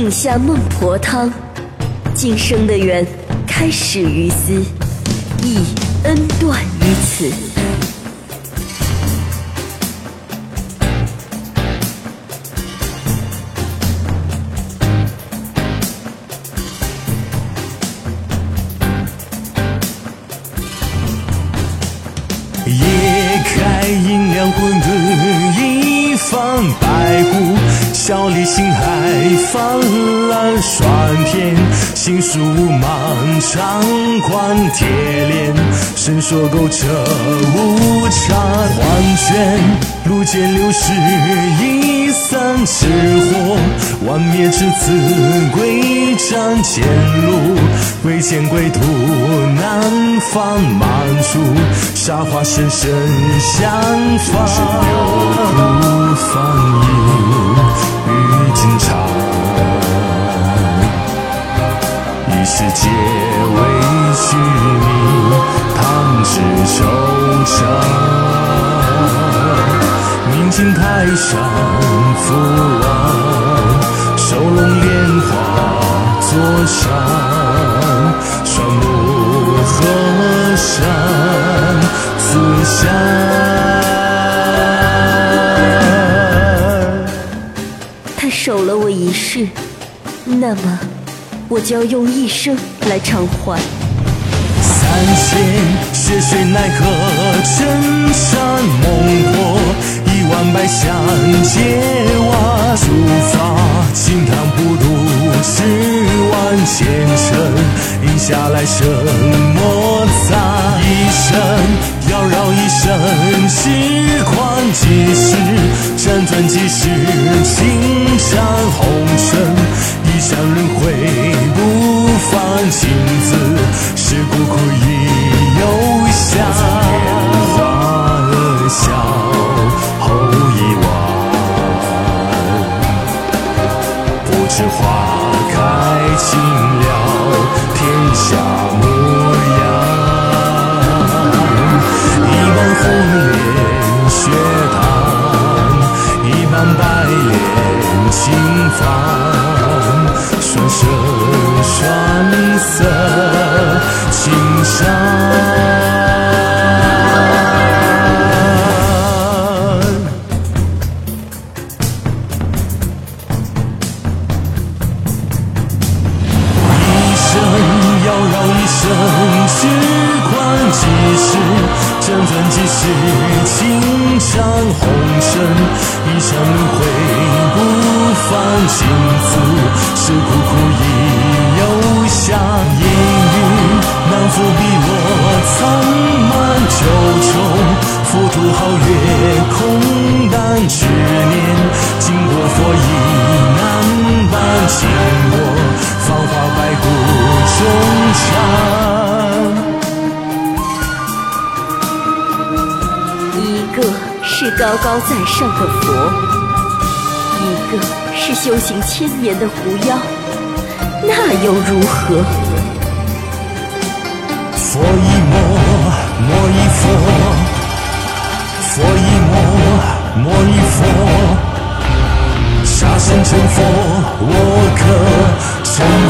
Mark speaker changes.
Speaker 1: 饮下孟婆汤，今生的缘开始于斯，亦恩断于此。
Speaker 2: 夜开阴凉混沌一方白骨，笑里星海泛滥霜天，心书漫长宽铁链，伸缩勾扯无常幻卷，路见流逝一散赤火，万灭至此归战前路，未见归途南方满处，沙花深深相逢，放映与今长。一世皆为虚名，唐诗惆怅。明镜台上覆望，收拢莲花座上，双目
Speaker 1: 守了我一世，那么我就要用一生来偿还。
Speaker 2: 三千血水奈何千山猛破，一万百香结瓦竹发，清汤不渡十万前尘，饮下来生摩擦，一生妖娆一生，时宽几时，辗转几世，青山红尘，一乡轮回不放弃情伤。一生要绕一生，痴狂几时，辗转几时，青山红尘，一乡轮回不放情字，皓月，空丹执念，经过佛意难伴经过芳华白骨中长。
Speaker 1: 一个是高高在上的佛，一个是修行千年的狐妖，那又如何？
Speaker 2: 佛成佛，我可成。